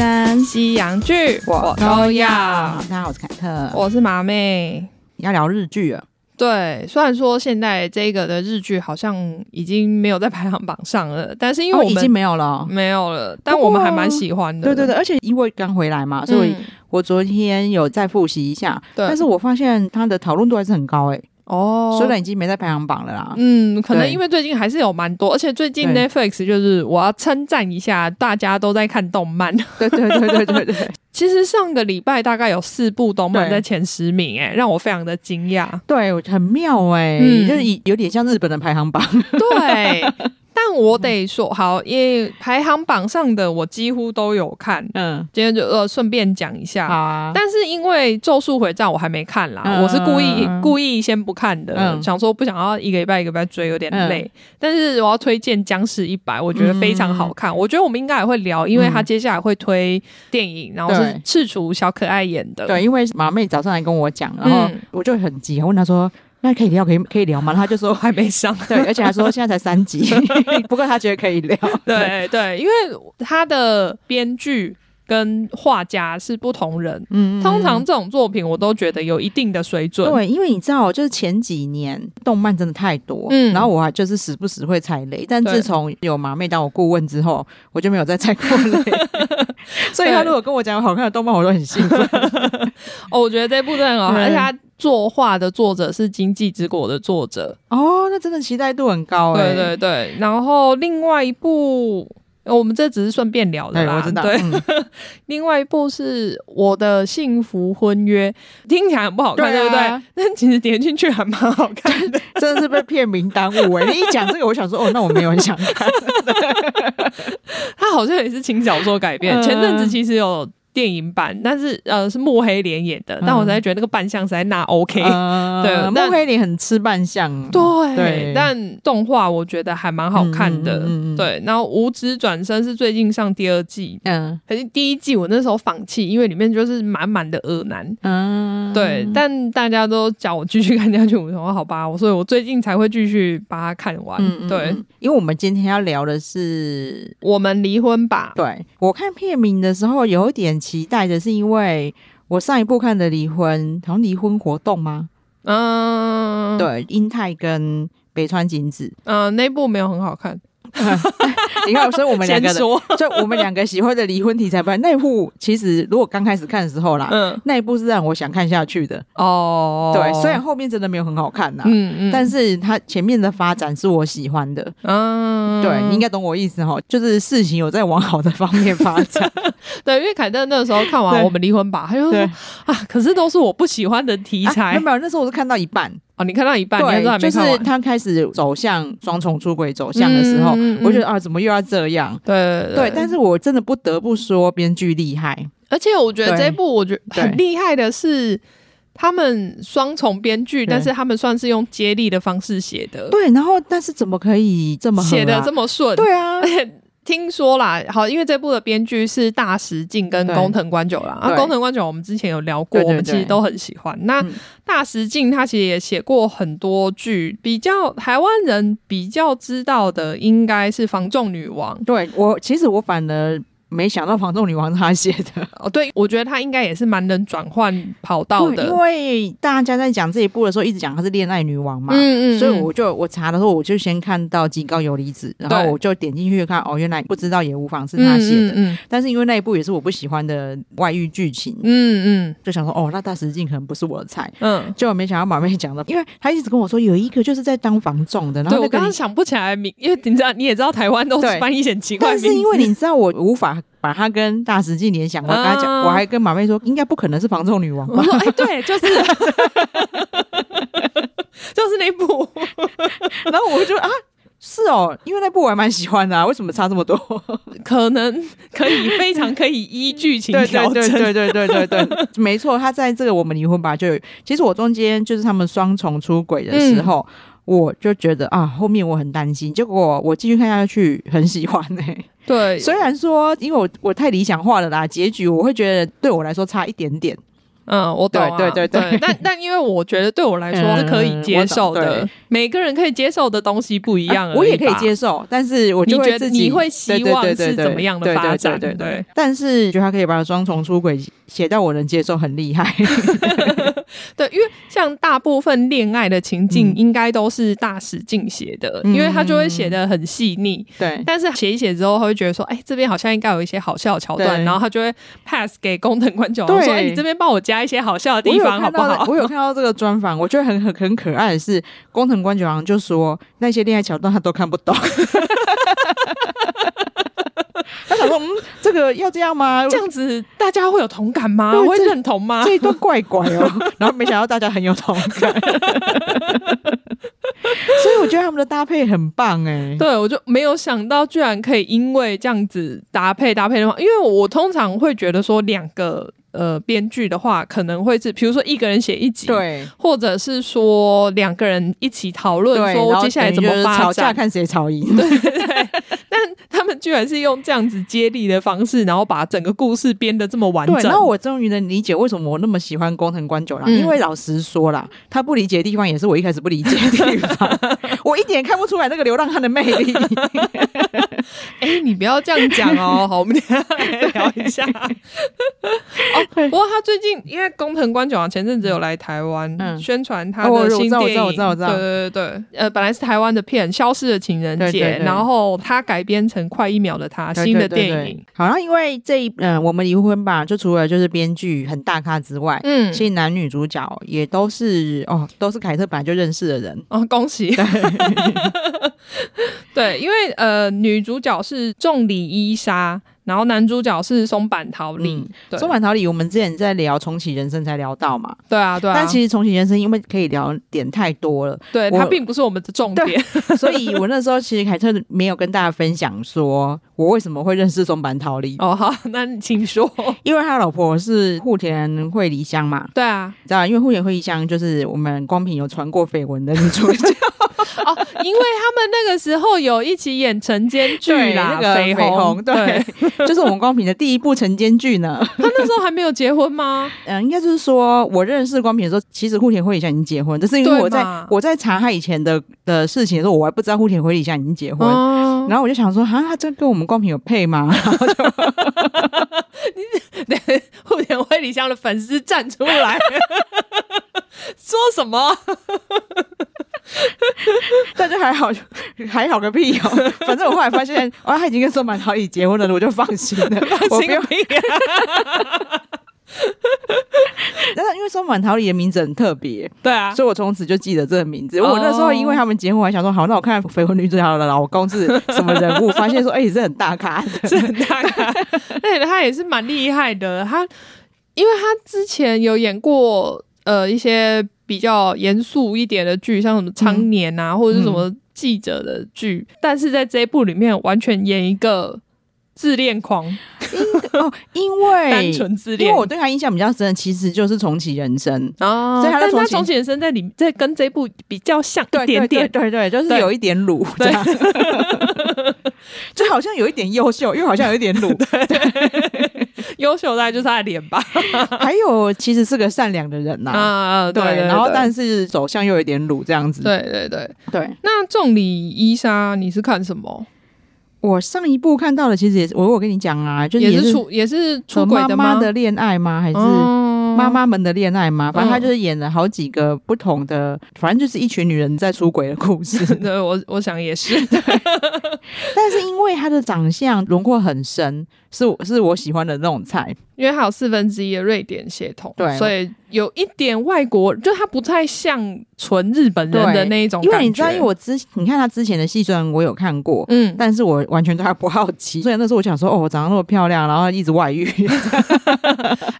跟西洋剧我都要。大家好，我是凯特，我是麻妹，要聊日剧了。对，虽然说现在这个的日剧好像已经没有在排行榜上了，但是因为我们、哦、已经没有了，没有了，但我们还蛮喜欢的。对对对，而且因为刚回来嘛，所以我昨天有再复习一下，但是我发现它的讨论度还是很高哎、欸。哦，虽然已经没在排行榜了啦。嗯，可能因为最近还是有蛮多，而且最近 Netflix 就是我要称赞一下，大家都在看动漫。对对对对对对。其实上个礼拜大概有四部动漫在前十名、欸，哎，让我非常的惊讶。对，很妙哎、欸，嗯，就是有点像日本的排行榜。对。但我得说好，因为排行榜上的我几乎都有看。嗯，今天就呃顺便讲一下。好啊。但是因为《咒术回战》我还没看啦，嗯、我是故意故意先不看的，嗯、想说不想要一个礼拜一个礼拜追，有点累。嗯、但是我要推荐《僵尸一百》，我觉得非常好看。嗯、我觉得我们应该也会聊，因为他接下来会推电影，然后是赤楚小可爱演的。对，因为马妹早上来跟我讲，然后我就很急，我问他说。那可以聊，可以可以聊吗？他就说还没上，对，而且还说现在才三集，不过他觉得可以聊。对对，因为他的编剧跟画家是不同人，嗯，通常这种作品我都觉得有一定的水准。对，因为你知道，就是前几年动漫真的太多，嗯，然后我还就是时不时会踩雷，但自从有麻妹当我顾问之后，我就没有再踩过雷。所以他如果跟我讲有好看的动漫，我都很兴奋。哦，我觉得这部真的很好看，而且他。作画的作者是《经济之国》的作者哦，那真的期待度很高哎。对对对，然后另外一部，我们这只是顺便聊的啦。我知道。对，嗯、另外一部是我的幸福婚约，听起来很不好看，对，不对？但其实点进去还蛮好看的，真的是被片名耽误哎。你一讲这个，我想说哦，那我没有很想看。他好像也是轻小说改编，嗯、前阵子其实有。电影版，但是呃是墨黑莲演的，嗯、但我实在觉得那个扮相实在那 OK，、嗯、对，墨黑莲很吃扮相，对，对但动画我觉得还蛮好看的，嗯、对。然后无职转身是最近上第二季，嗯，可是第一季我那时候放弃，因为里面就是满满的恶男，嗯，对。但大家都叫我继续看下去，我说好吧，所以我最近才会继续把它看完，嗯、对。因为我们今天要聊的是我们离婚吧，对，我看片名的时候有一点。期待的是，因为我上一部看的离婚，好像离婚活动吗？嗯，对，英泰跟北川景子，嗯，那部没有很好看。你看，所以我们两个的，就我们两个喜欢的离婚题材不，那一部其实如果刚开始看的时候啦，嗯，那一部是让我想看下去的。哦。对，虽然后面真的没有很好看呐，嗯嗯，但是它前面的发展是我喜欢的，嗯，对，你应该懂我意思哈，就是事情有在往好的方面发展。对，因为凯特那个时候看完我们离婚吧，他就说啊，可是都是我不喜欢的题材，没有，那时候我是看到一半。哦，你看到一半，就是他开始走向双重出轨走向的时候，嗯嗯、我觉得啊，怎么又要这样？对对，对，对，但是我真的不得不说，编剧厉害，而且我觉得这一部我觉得很厉害的是，他们双重编剧，但是他们算是用接力的方式写的。对，然后但是怎么可以这么写的这么顺？对啊。听说啦，好，因为这部的编剧是大石静跟工藤官九郎啊。工藤官九我们之前有聊过，我们其实都很喜欢。那大石静他其实也写过很多剧，比较台湾人比较知道的应该是《防仲女王》。对，我其实我反而。没想到《房仲女王》是他写的。哦，对，我觉得他应该也是蛮能转换跑道的，因为大家在讲这一部的时候，一直讲她是恋爱女王嘛，嗯嗯，嗯，所以我就我查的时候，我就先看到吉高游离子，然后我就点进去看，哦，原来不知道也无妨是他写的，嗯，嗯，嗯，但是因为那一部也是我不喜欢的外遇剧情，嗯嗯，就想说，哦，那大石静可能不是我的菜，嗯，结果没想到马妹讲的，因为他一直跟我说有一个就是在当房仲的，然后我刚刚想不起来名，因为你知道你也知道台湾都是翻译很奇怪，但是因为你知道我无法。把他跟大石静联想，我跟他讲，嗯、我还跟马妹说，应该不可能是房仲女王吧？对，就是，就是那部然后我就啊。是哦，因为那部我还蛮喜欢的啊，为什么差这么多？可能可以非常可以依剧情调整，对对对对对对对，没错，他在这个我们离婚吧，就其实我中间就是他们双重出轨的时候，嗯、我就觉得啊，后面我很担心，结果我继续看下去，很喜欢哎、欸。对，虽然说因为我我太理想化了啦，结局我会觉得对我来说差一点点。嗯，我懂、啊，对对对，对，但但因为我觉得对我来说 是可以接受的，嗯、每个人可以接受的东西不一样、啊，我也可以接受，但是我就觉得你会希望是怎么样的发展？对对，但是觉得他可以把双重出轨写到我能接受，很厉害。对，因为像大部分恋爱的情境，应该都是大使劲写的，嗯、因为他就会写的很细腻。对，但是写一写之后，他会觉得说，哎，这边好像应该有一些好笑的桥段，然后他就会 pass 给工藤官九郎说，哎，你这边帮我加一些好笑的地方，好不好？我有看到这个专访，我觉得很很很可爱的是，工藤官九郎就说那些恋爱桥段他都看不懂。他想说，嗯，这个要这样吗？这样子大家会有同感吗？会认同吗？这一段怪怪哦。然后没想到大家很有同感，所以我觉得他们的搭配很棒哎。对，我就没有想到居然可以因为这样子搭配搭配的话，因为我通常会觉得说两个。呃，编剧的话可能会是，比如说一个人写一集，对，或者是说两个人一起讨论，说接下来怎么发展，吵架看谁吵赢，对对对。但他们居然是用这样子接力的方式，然后把整个故事编的这么完整。对，那我终于能理解为什么我那么喜欢宫藤官九郎，因为老实说啦，他不理解的地方也是我一开始不理解的地方，我一点看不出来那个流浪汉的魅力。哎、欸，你不要这样讲哦，好，我们等下来聊一下。不过他最近因为工藤官九郎前阵子有来台湾、嗯、宣传他的新电影，对对对，呃，本来是台湾的片《消失的情人节》，然后他改编成《快一秒的他》新的电影。对对。对对，好像因为这一嗯、呃，我们离婚吧，就除了就是编剧很大咖之外，嗯，其实男女主角也都是哦，都是凯特本来就认识的人。哦，恭喜。对，对，因为呃，女主角是重里伊纱。然后男主角是松坂桃李，松坂桃李，我们之前在聊重启人生才聊到嘛，对啊，对啊。但其实重启人生因为可以聊点太多了，对，它并不是我们的重点，所以我那时候其实凯特没有跟大家分享说我为什么会认识松坂桃李。哦，好，那你请说。因为他老婆是户田惠梨香嘛，对啊，知道？因为户田惠梨香就是我们光平有传过绯闻的女主角。哦，因为他们那个时候有一起演晨间剧啦，那个绯红，对，就是我们光平的第一部晨间剧呢。他那时候还没有结婚吗？嗯，应该就是说，我认识光平的时候，其实户田惠里香已经结婚，但是因为我在我在查他以前的的事情的时候，我还不知道户田惠里香已经结婚，哦、然后我就想说，啊，他真跟我们光平有配吗？然后就你 户田惠里香的粉丝站出来，说什么？大家还好，还好个屁哦！反正我后来发现，哇，他已经跟松坂桃李结婚了，我就放心了。放心屁啊！但是因为松满桃李的名字很特别，对啊，所以我从此就记得这个名字。哦、我那时候因为他们结婚，我还想说，好，那我看绯闻女主角的老公是什么人物？发现说，哎、欸，是很大咖的，是很大咖。而且他也是蛮厉害的，他因为他之前有演过呃一些。比较严肃一点的剧，像什么《昌年》啊，嗯、或者是什么记者的剧，嗯、但是在这一部里面完全演一个自恋狂。因 哦，因为 单纯自恋，因为我对他印象比较深，其实就是重启人生哦。所以他重启人生在里，在跟这部比较像一点点，对对，对对，就是有一点鲁这样，对 就好像有一点优秀，又好像有一点鲁。对对优秀大概就是他的脸吧，还有其实是个善良的人呐 啊，对，然后但是走向又有点鲁这样子，对对对对。那仲里伊莎你是看什么？我上一部看到的其实也是，我我跟你讲啊，就是也是出也是出轨的吗？妈妈的恋爱吗？还是妈妈们的恋爱吗？反正他就是演了好几个不同的，反正就是一群女人在出轨的故事。对，我我想也是。对，但是因为他的长相轮廓很深。是是我喜欢的那种菜，因为它有四分之一的瑞典血统，对，所以有一点外国，就他不太像纯日本人的那一种。因为你知道，因为我之你看他之前的戏，虽然我有看过，嗯，但是我完全对他不好奇。所以那时候我想说，哦，我长得那么漂亮，然后一直外遇。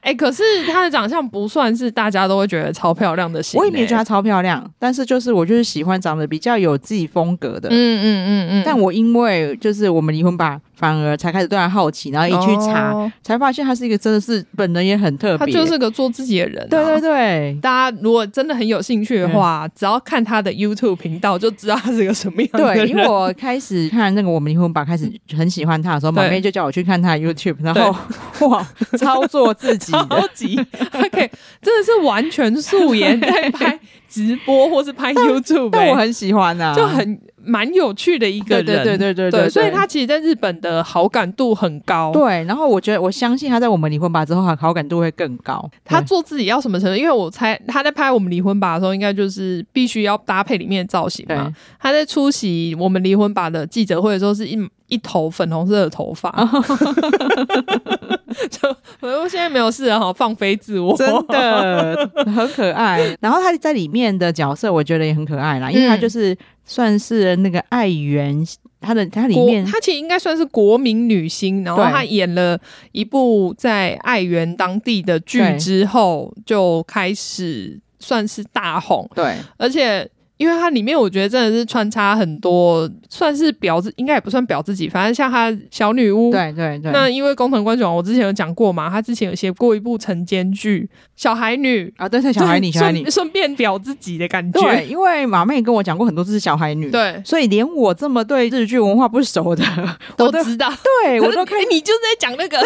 哎、欸，可是他的长长相不算是大家都会觉得超漂亮的型，我也没觉得她超漂亮，但是就是我就是喜欢长得比较有自己风格的，嗯嗯嗯嗯。但我因为就是我们离婚吧。反而才开始对他好奇，然后一去查，哦、才发现他是一个真的是本人也很特别，他就是个做自己的人、啊。对对对，大家如果真的很有兴趣的话，嗯、只要看他的 YouTube 频道就知道他是个什么样的人。对，因为我开始看那个我们离婚吧，开始很喜欢他的时候，马妹就叫我去看他的 YouTube，然后 哇，操作自己的，超级。他可以真的是完全素颜在拍直播或是拍 YouTube，但，但我很喜欢啊，就很。蛮有趣的一个人，对对对对对，对，对，所以他其实在日本的好感度很高。对，然后我觉得我相信他在我们离婚吧之后，他好感度会更高。他做自己要什么程度？因为我猜他在拍我们离婚吧的时候，应该就是必须要搭配里面的造型嘛。他在出席我们离婚吧的记者会的时候，是一一头粉红色的头发。就 我现在没有事哈，放飞自我，真的很可爱。然后他在里面的角色，我觉得也很可爱啦，因为他就是。算是那个爱媛，她的她里面，她其实应该算是国民女星，然后她演了一部在爱媛当地的剧之后，就开始算是大红，对，而且。因为它里面，我觉得真的是穿插很多，算是表自，应该也不算表自己，反正像她小女巫，对对对。那因为工藤官九郎，我之前有讲过嘛，她之前有写过一部晨间剧《小孩女》啊，对对，小孩女，小孩女，顺便表自己的感觉。对，因为马妹跟我讲过很多次小孩女，对，所以连我这么对日剧文化不熟的 都知道。对，我都可以，你就是在讲那个，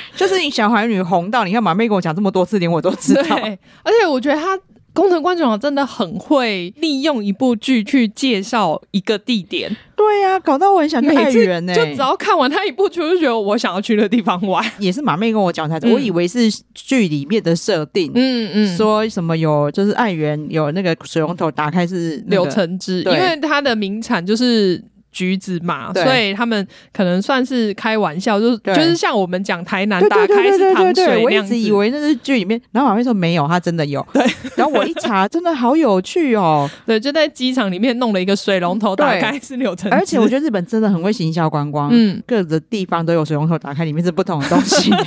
就是你小孩女红到，你看马妹跟我讲这么多次，连我都知道。而且我觉得她。宫藤官九郎真的很会利用一部剧去介绍一个地点，对呀、啊，搞到我很想去爱媛呢。就只要看完他一部剧，就觉得我想要去的地方玩。也是马妹跟我讲才，嗯、我以为是剧里面的设定，嗯嗯，说什么有就是爱媛有那个水龙头打开是、那个、柳橙汁，因为它的名产就是。橘子嘛，所以他们可能算是开玩笑，就是就是像我们讲台南打开是糖水。我一直以为那是剧里面，然后马妹说没有，他真的有。对，然后我一查，真的好有趣哦。对，就在机场里面弄了一个水龙头，打开是柳橙汁。而且我觉得日本真的很会行销观光，嗯，各个地方都有水龙头打开，里面是不同的东西。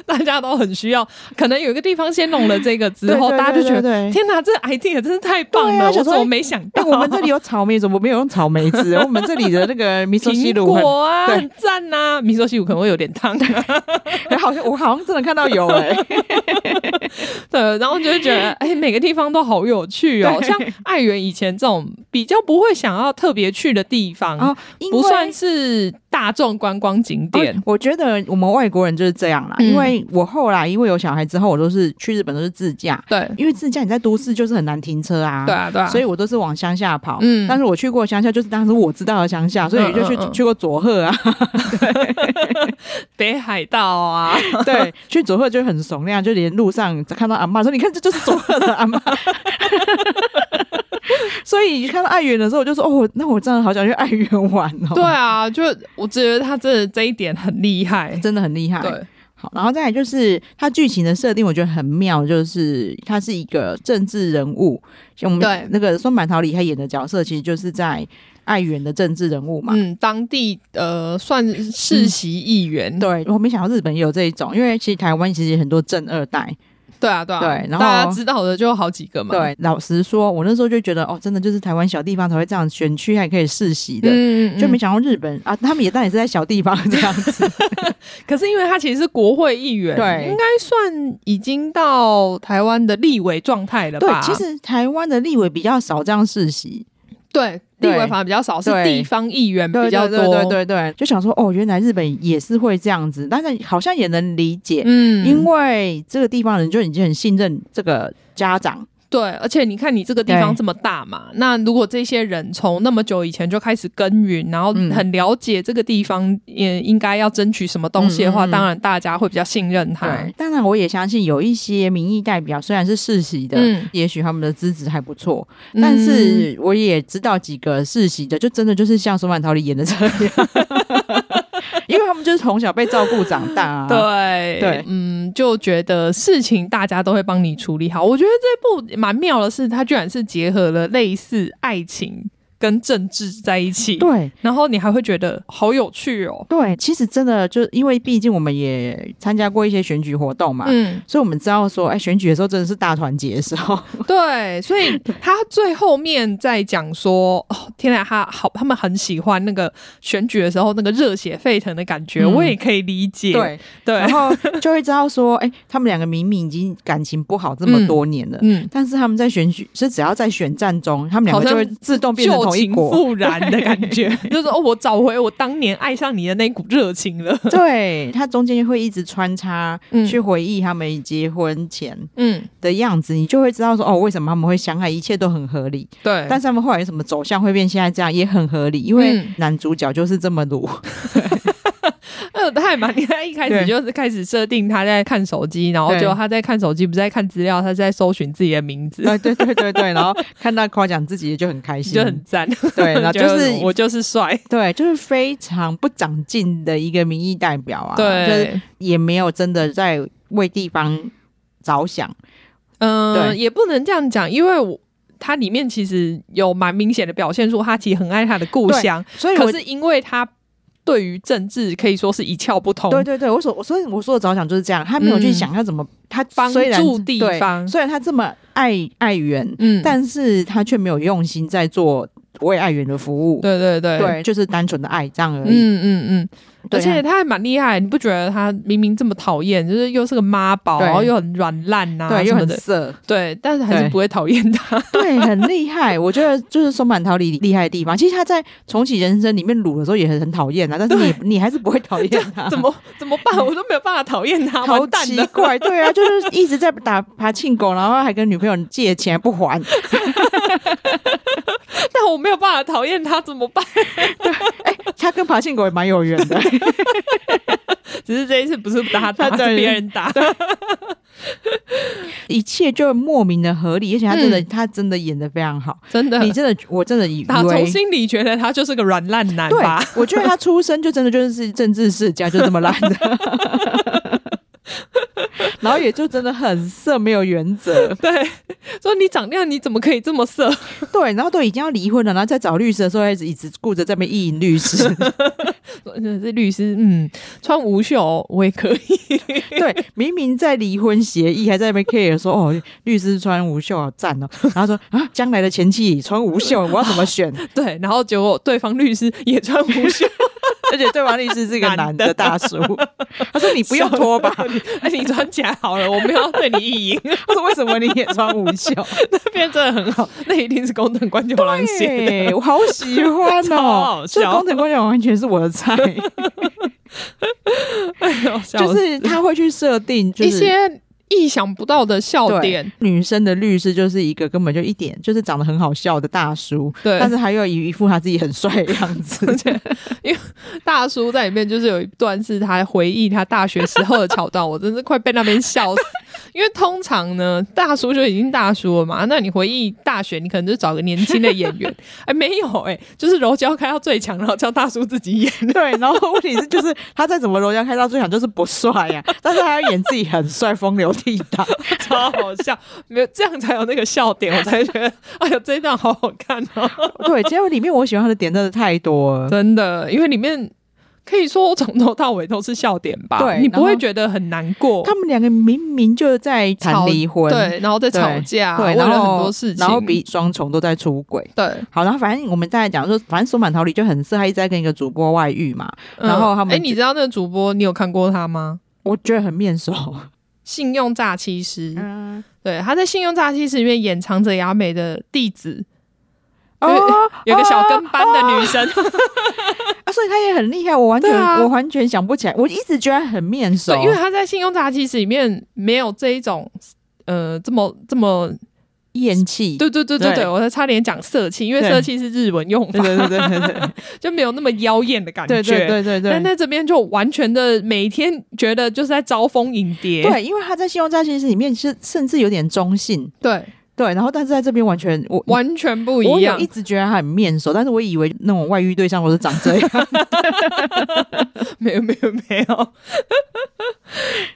大家都很需要，可能有一个地方先弄了这个之后，大家就觉得天哪，这 idea 真是太棒了！我怎么没想到？我们这里有草莓，怎么没有用草莓汁？我们这里的那个米索 西鲁果啊，很赞呐！米索西鲁可能会有点烫，哎，好像我好像真的看到有哎。对，然后就会觉得 哎，每个地方都好有趣哦。像爱媛以前这种比较不会想要特别去的地方，不算是大众观光景点。我觉得我们外国人就是这样啦，因为。我后来因为有小孩之后，我都是去日本都是自驾。对，因为自驾你在都市就是很难停车啊。对啊，对啊。所以我都是往乡下跑。嗯。但是我去过乡下，就是当时我知道的乡下，所以就去去过佐贺啊，北海道啊。对，去佐贺就很怂那样，就连路上看到阿妈说：“你看，这就是佐贺的阿妈。”所以看到爱媛的时候，我就说：“哦，那我真的好想去爱媛玩哦。”对啊，就我觉得他真的这一点很厉害，真的很厉害。对。好，然后再来就是他剧情的设定，我觉得很妙，就是他是一个政治人物，像我们对那个松坂桃李他演的角色，其实就是在爱媛的政治人物嘛，嗯，当地呃算世袭议员，嗯，对，我没想到日本也有这一种，因为其实台湾其实很多正二代。对啊，对啊，对，然后大家知道的就好几个嘛。对，老实说，我那时候就觉得，哦，真的就是台湾小地方才会这样选区还可以世袭的，嗯嗯，就没想到日本啊，他们也当然是在小地方这样子。可是因为他其实是国会议员，对，应该算已经到台湾的立委状态了吧？对，其实台湾的立委比较少这样世袭。对。立委反而比较少，是地方议员比较多。对对对对，就想说哦，原来日本也是会这样子，但是好像也能理解，嗯，因为这个地方人就已经很信任这个家长。对，而且你看，你这个地方这么大嘛，那如果这些人从那么久以前就开始耕耘，然后很了解这个地方也应该要争取什么东西的话，嗯、当然大家会比较信任他。对，当然我也相信有一些民意代表虽然是世袭的，嗯、也许他们的资质还不错，嗯、但是我也知道几个世袭的，就真的就是像松坂桃李演的这样。因为他们就是从小被照顾长大啊，对对，嗯，就觉得事情大家都会帮你处理好。我觉得这部蛮妙的是，它居然是结合了类似爱情跟政治在一起。对，然后你还会觉得好有趣哦。对，其实真的就因为毕竟我们也参加过一些选举活动嘛，嗯，所以我们知道说，哎，选举的时候真的是大团结的时候。对，所以他最后面在讲说，哦，天哪，他好，他们很喜欢那个选举的时候那个热血沸腾的感觉，嗯、我也可以理解。对对，然后就会知道说，哎，他们两个明明已经感情不好这么多年了，嗯，嗯但是他们在选举是只要在选战中，他们两个就会自动变成同一国，复燃的感觉，就是哦，我找回我当年爱上你的那股热情了。对，他中间会一直穿插去回忆他们结婚前嗯的样子，嗯、你就会知道说，哦，为什么他们会相爱，一切都很合理。对，但是他们后来有什么走向会变现在这样，也很合理，因为男主角就是这么鲁。呃，他也蛮厉害，一开始就是开始设定他在看手机，然后就他在看手机，不是在看资料，他是在搜寻自己的名字。对对对对对，然后看到夸奖自己就很开心，就很赞。对，然后就是我就是帅，对，就是非常不长进的一个民意代表啊，对，就是也没有真的在为地方着想。嗯，对，也不能这样讲，因为我他里面其实有蛮明显的表现出他其实很爱他的故乡，所以可是因为他。对于政治可以说是一窍不通。对对对，我所我所以我说的着想就是这样，他没有去想要怎么他帮助地方，虽然他这么爱爱媛，嗯，但是他却没有用心在做为爱媛的服务。对对对对，就是单纯的爱这样而已。嗯嗯嗯。而且他还蛮厉害，你不觉得他明明这么讨厌，就是又是个妈宝，然后又很软烂呐，对，又很色，对，但是还是不会讨厌他，对，很厉害。我觉得就是松坂桃李厉害的地方。其实他在重启人生里面卤的时候也很很讨厌啊，但是你你还是不会讨厌他，怎么怎么办？我都没有办法讨厌他，好奇怪，对啊，就是一直在打爬庆狗，然后还跟女朋友借钱不还，但我没有办法讨厌他，怎么办？对，哎，他跟爬行狗也蛮有缘的。只是这一次不是他打，是别人打，一切就莫名的合理，而且他真的，嗯、他真的演的非常好，真的，你真的，我真的以为打从心里觉得他就是个软烂男吧？我觉得他出生就真的就是政治世家，就这么烂的。然后也就真的很色，没有原则。对，说你长那样，你怎么可以这么色？对，然后都已经要离婚了，然后在找律师的时候，一直一直顾着在那边意淫律师。这律师，嗯，穿无袖我也可以。对，明明在离婚协议，还在那边 care 说哦，律师穿无袖好赞哦。然后说啊，将来的前妻穿无袖，我要怎么选？对，然后结果对方律师也穿无袖。而且对方律师是一个男的 大叔，他说：“你不用脱吧，那你穿起来好了，我没有对你意淫。”他说：“为什么你也穿无袖？那边真的很好，那一定是工藤官九郎写的，我好喜欢哦，这工藤官九郎完全是我的菜。哎呦，就是他会去设定一些。”意想不到的笑点，女生的律师就是一个根本就一点就是长得很好笑的大叔，对，但是还有一副他自己很帅的样子，因为大叔在里面就是有一段是他回忆他大学时候的桥段，我真是快被那边笑死。因为通常呢，大叔就已经大叔了嘛，那你回忆大学，你可能就找个年轻的演员，哎，没有哎、欸，就是柔焦开到最强，然后叫大叔自己演，对，然后问题是就是他再怎么柔焦开到最强，就是不帅呀、啊，但是他要演自己很帅，风流倜傥，超好笑，没有这样才有那个笑点，我才觉得，哎呦，这一段好好看哦。对，结果里面我喜欢他的点真的太多了，真的，因为里面。可以说从头到尾都是笑点吧？对，你不会觉得很难过。他们两个明明就在谈离婚，对，然后在吵架，对，然后很多事情，然后比双重都在出轨。对，好，然后反正我们再来讲说，反正松满桃李就很色，他一直在跟一个主播外遇嘛。然后他们，哎，你知道那个主播，你有看过他吗？我觉得很面熟，信用诈欺师。嗯，对，他在信用诈欺师里面掩藏着雅美的弟子。哦，有个小跟班的女生，啊，所以她也很厉害。我完全，我完全想不起来。我一直觉得很面熟，因为她在《信用诈欺师》里面没有这一种，呃，这么这么艳气。对对对对对，我才差点讲色气，因为色气是日文用法，对对对对，就没有那么妖艳的感觉。对对对对，但在这边就完全的每天觉得就是在招蜂引蝶。对，因为他在《信用诈欺师》里面是甚至有点中性。对。对，然后但是在这边完全我完全不一样，我一直觉得他很面熟，但是我以为那种外遇对象都是长这样，没有没有没有。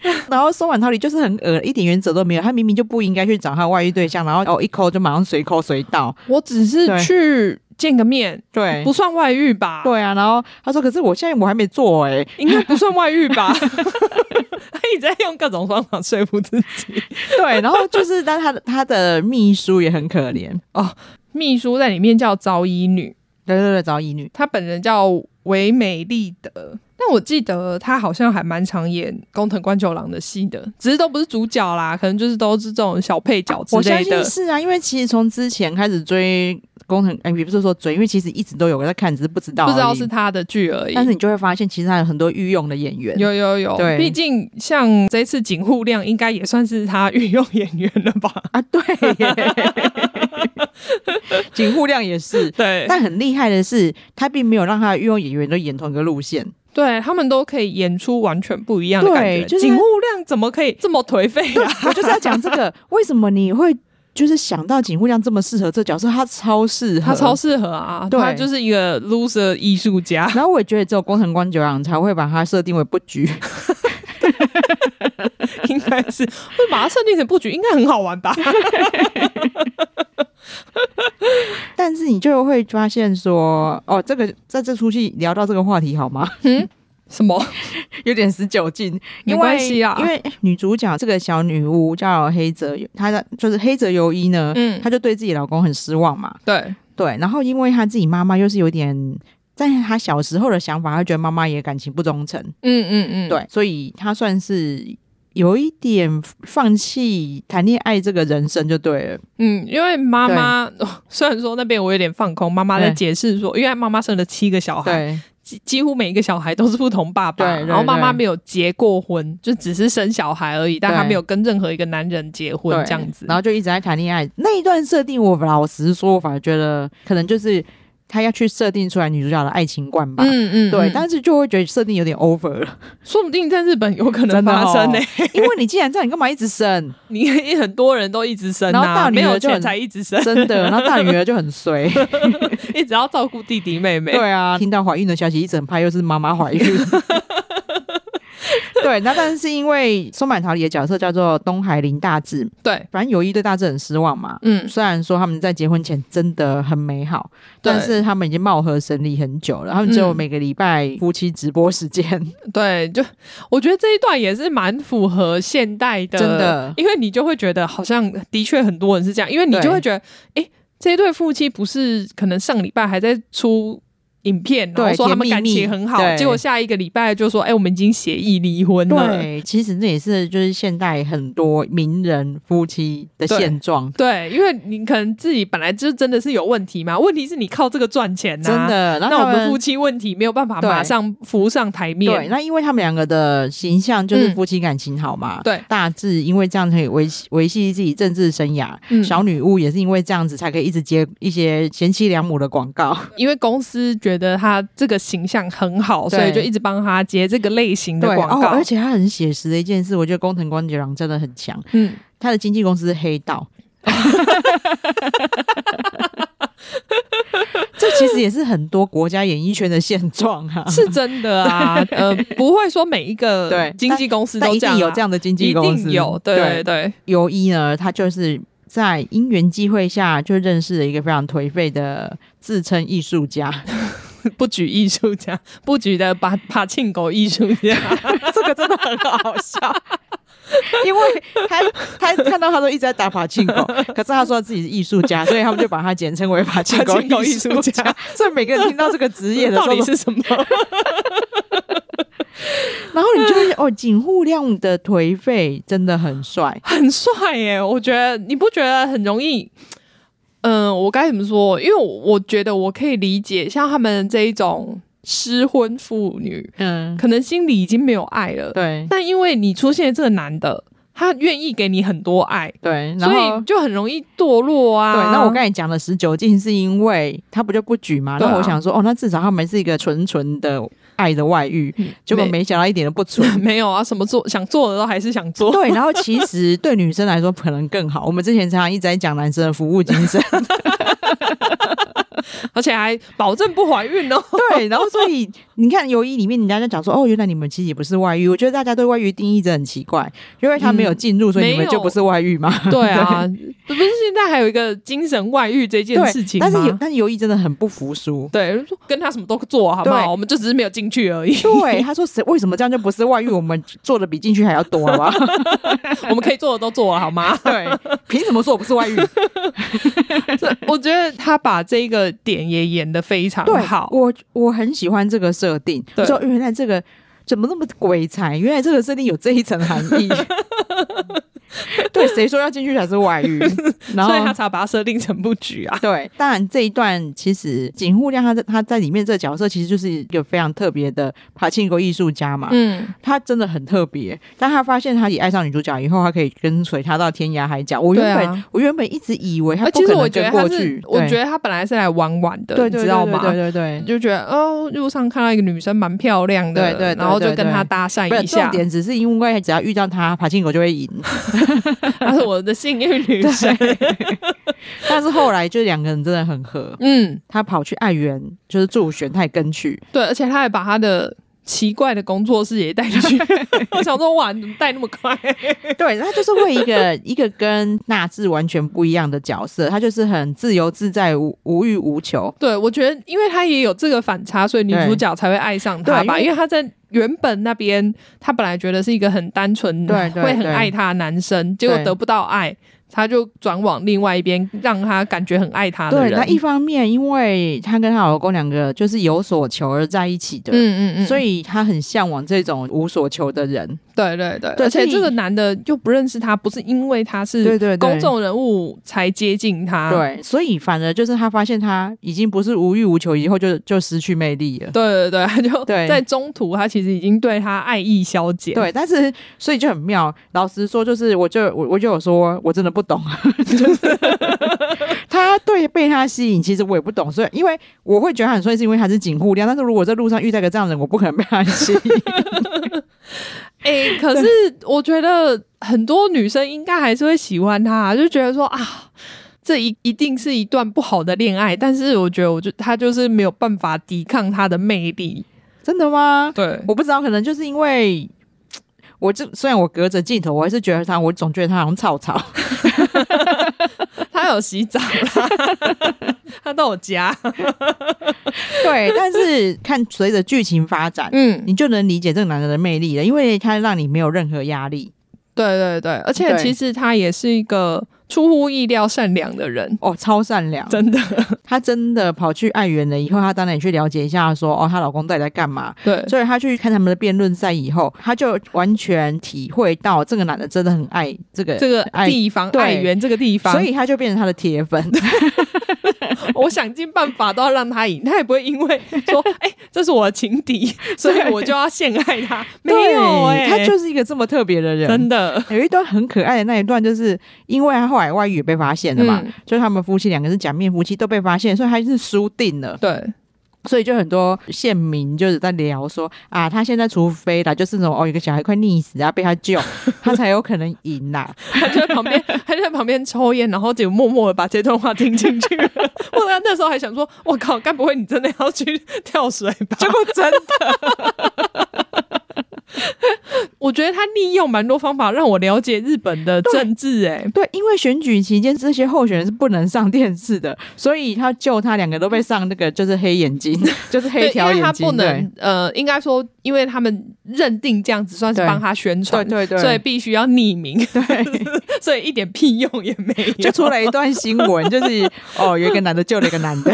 然后松完桃李就是很恶，一点原则都没有，他明明就不应该去找他外遇对象，然后哦一抠就马上随抠随到。我只是去见个面，对，不算外遇吧？对啊。然后他说：“可是我现在我还没做，哎，应该不算外遇吧？” 他一直在用各种方法说服自己。对，然后就是，但他的他的秘书也很可怜哦，秘书在里面叫早乙女，对对对，早乙女，她本人叫唯美丽德。但我记得他好像还蛮常演工藤官九郎的戏的，只是都不是主角啦，可能就是都是这种小配角之类的。我相信是啊，因为其实从之前开始追宫藤，哎，也不是说追，因为其实一直都有在看，只是不知道，不知道是他的剧而已。但是你就会发现，其实他有很多御用的演员。有有有，对，毕竟像这次井户亮，应该也算是他御用演员了吧？啊，对耶，井户亮也是。对，但很厉害的是，他并没有让他的御用演员都演同一个路线。对，他们都可以演出完全不一样的感觉。就是、井户亮怎么可以这么颓废啊？我就是要讲这个，为什么你会就是想到井户亮这么适合这角色？他超适合，他超适合啊！对，他就是一个 loser 艺术家。然后我也觉得只有宫藤官九郎才会把他设定为布局，应该是会把他设定成布局，应该很好玩吧？但是你就会发现说，哦，这个在这出戏聊到这个话题好吗？嗯，什么？有点十九禁，没关系啊。因为女主角这个小女巫叫黑泽，她的就是黑泽由衣呢，嗯，她就对自己老公很失望嘛。对对，然后因为她自己妈妈又是有点，在她小时候的想法，她觉得妈妈也感情不忠诚。嗯嗯嗯，对，所以她算是。有一点放弃谈恋爱这个人生就对了，嗯，因为妈妈虽然说那边我有点放空，妈妈在解释说，因为妈妈生了七个小孩，几几乎每一个小孩都是不同爸爸，然后妈妈没有结过婚，就只是生小孩而已，但她没有跟任何一个男人结婚这样子，然后就一直在谈恋爱。那一段设定，我老实说，我反而觉得可能就是。他要去设定出来女主角的爱情观吧，嗯嗯，对，但是就会觉得设定有点 over 了，说不定在日本有可能发生呢、欸。因为你既然这样，你干嘛一直生？你很多人都一直生、啊，然后大女儿就很才一直生，真的，然后大女儿就很衰，一直要照顾弟弟妹妹。对啊，听到怀孕的消息，一整拍又是妈妈怀孕。对，那但是因为松坂桃李的角色叫做东海林大志，对，反正由衣对大志很失望嘛。嗯，虽然说他们在结婚前真的很美好，但是他们已经貌合神离很久了。他们只有每个礼拜夫妻直播时间。嗯、对，就我觉得这一段也是蛮符合现代的，真的，因为你就会觉得好像的确很多人是这样，因为你就会觉得，哎，这对夫妻不是可能上礼拜还在出。影片，然后说他们感情很好，结果下一个礼拜就说：“哎、欸，我们已经协议离婚了。”对，其实这也是就是现代很多名人夫妻的现状。对，因为你可能自己本来就真的是有问题嘛，问题是你靠这个赚钱呐、啊，真的。那我们夫妻问题没有办法马上浮上台面。对，那因为他们两个的形象就是夫妻感情好嘛。对、嗯，大致因为这样可以维维系自己政治生涯。嗯，小女巫也是因为这样子才可以一直接一些贤妻良母的广告，因为公司觉得。觉得他这个形象很好，所以就一直帮他接这个类型的广告。哦，而且他很写实的一件事，我觉得工藤官九郎真的很强。嗯，他的经纪公司是黑道，这其实也是很多国家演艺圈的现状啊，是真的啊。呃，不会说每一个对经纪公司都这样，啊，一定有这样的经纪公司，有对对对。由一呢，他就是。在因缘际会下，就认识了一个非常颓废的自称艺术家，不举艺术家，不举的把把庆狗艺术家，这个真的很好笑，因为他他看到他都一直在打爬庆狗，可是他说他自己是艺术家，所以他们就把他简称为爬庆狗艺术家。所以每个人听到这个职业的时候，到底是什么？然后你就会哦，井户亮的颓废真的很帅，很帅耶！我觉得你不觉得很容易？嗯、呃，我该怎么说？因为我觉得我可以理解，像他们这一种失婚妇女，嗯，可能心里已经没有爱了，对。但因为你出现这个男的，他愿意给你很多爱，对，所以就很容易堕落啊。对，那我刚才讲的十九禁是因为他不就不举嘛？那、啊、我想说，哦，那至少他们是一个纯纯的。爱的外遇，结果没想到一点都不纯。没有啊，什么做想做的都还是想做。对，然后其实 对女生来说可能更好。我们之前常常一直在讲男生的服务精神。而且还保证不怀孕哦。对，然后所以你看，尤一里面人家就讲说，哦，原来你们其实也不是外遇。我觉得大家对外遇定义真的很奇怪，因为他没有进入，所以你们就不是外遇嘛？对啊，不是现在还有一个精神外遇这件事情吗？但是但是尤一真的很不服输，对，跟他什么都做好不好？我们就只是没有进去而已。对，他说谁为什么这样就不是外遇？我们做的比进去还要多，好不好？我们可以做的都做了，好吗？对，凭什么说我不是外遇？我觉得他把这个点也演得非常好，我我很喜欢这个设定，说原来这个怎么那么鬼才？原来这个设定有这一层含义。对，谁说要进去才是外遇？然后所以他才把它设定成布局啊。对，当然这一段其实景户亮他在他在里面这个角色其实就是一个非常特别的爬庆国艺术家嘛。嗯，他真的很特别。当他发现他也爱上女主角以后，他可以跟随她到天涯海角。我原本、啊、我原本一直以为他不可能跟过去。我觉得他本来是来玩玩的，你知道吗？对对对，对，就觉得哦，路上看到一个女生蛮漂亮的，对对，对，对，然后就跟她搭讪一下。重点只是因为只要遇到他，柏青哥就会赢。她是我的幸运女神，但是后来就两个人真的很合。嗯，他跑去爱媛，就是助选，他也跟去。对，而且他还把他的奇怪的工作室也带进去。我想说，哇，你怎么带那么快？对，他就是为一个一个跟纳智完全不一样的角色，他就是很自由自在、无无欲无求。对，我觉得，因为他也有这个反差，所以女主角才会爱上他吧？因为他在。原本那边他本来觉得是一个很单纯、会很爱他的男生，结果得不到爱。他就转往另外一边，让他感觉很爱他的人。对，那一方面，因为他跟他老公两个就是有所求而在一起的，嗯嗯嗯，所以他很向往这种无所求的人。对对对，而且这个男的又不认识他，不是因为他是公众人物才接近他。对，所以反而就是他发现他已经不是无欲无求，以后就就失去魅力了。对对对，他 就在中途，他其实已经对他爱意消减。对，但是所以就很妙。老实说，就是我就我我就有说，我真的不懂。就是他对被他吸引，其实我也不懂，所以因为我会觉得他很帅，是因为他是警护亮。但是如果在路上遇到个这样的人，我不可能被他吸引。哎、欸，可是我觉得很多女生应该还是会喜欢他，就觉得说啊，这一一定是一段不好的恋爱。但是我觉得，我就他就是没有办法抵抗他的魅力。真的吗？对，我不知道，可能就是因为。我这虽然我隔着镜头，我还是觉得他，我总觉得他好像草草。洗澡啦，他到我家。对，但是看随着剧情发展，嗯，你就能理解这个男人的魅力了，因为他让你没有任何压力。对对对，而且其实他也是一个。出乎意料善良的人哦，超善良，真的。她真的跑去爱媛了以后，她当然也去了解一下说，说哦，她老公到底在干嘛？对，所以她去看他们的辩论赛以后，她就完全体会到这个男的真的很爱这个这个地方，爱媛这个地方，所以他就变成他的铁粉。我想尽办法都要让他赢，他也不会因为说，哎、欸，这是我的情敌，所以我就要陷害他。没有、欸，他就是一个这么特别的人，真的。有一段很可爱的那一段，就是因为他后来外遇也被发现了嘛，就、嗯、他们夫妻两个是假面夫妻都被发现，所以他是输定了。对。所以就很多县民就是在聊说啊，他现在除非啦，就是那种哦，有个小孩快溺死啊，被他救，他才有可能赢呐。他就在旁边，他就在旁边抽烟，然后就默默的把这段话听进去。我那时候还想说，我靠，该不会你真的要去跳水吧？结果真的。我觉得他利用蛮多方法让我了解日本的政治、欸，哎，对，因为选举期间这些候选人是不能上电视的，所以他救他两个都被上那个就是黑眼睛，就是黑条眼睛，因为他不能，呃，应该说，因为他们认定这样子算是帮他宣传，对对对，所以必须要匿名，对，所以一点屁用也没有，就出了一段新闻，就是哦，有一个男的救了一个男的。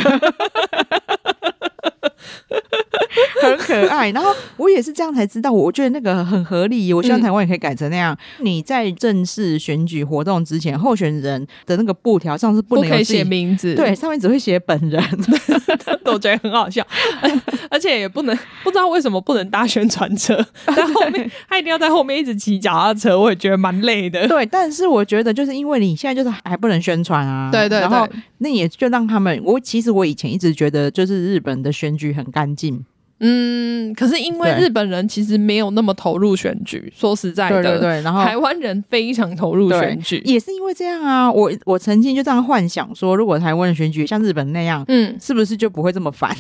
很可爱，然后我也是这样才知道，我觉得那个很合理。我希望台湾也可以改成那样。嗯、你在正式选举活动之前，候选人的那个布条上是不能以写名字，对，上面只会写本人，我觉得很好笑。而且也不能不知道为什么不能搭宣传车，在后面他一定要在后面一直骑脚踏车，我也觉得蛮累的。对，但是我觉得就是因为你现在就是还不能宣传啊，对，对对，然后那也就让他们。我其实我以前一直觉得就是日本的选举很干净。嗯，可是因为日本人其实没有那么投入选举，说实在的，对对对，然后台湾人非常投入选举，也是因为这样啊。我我曾经就这样幻想说，如果台湾的选举像日本那样，嗯，是不是就不会这么烦？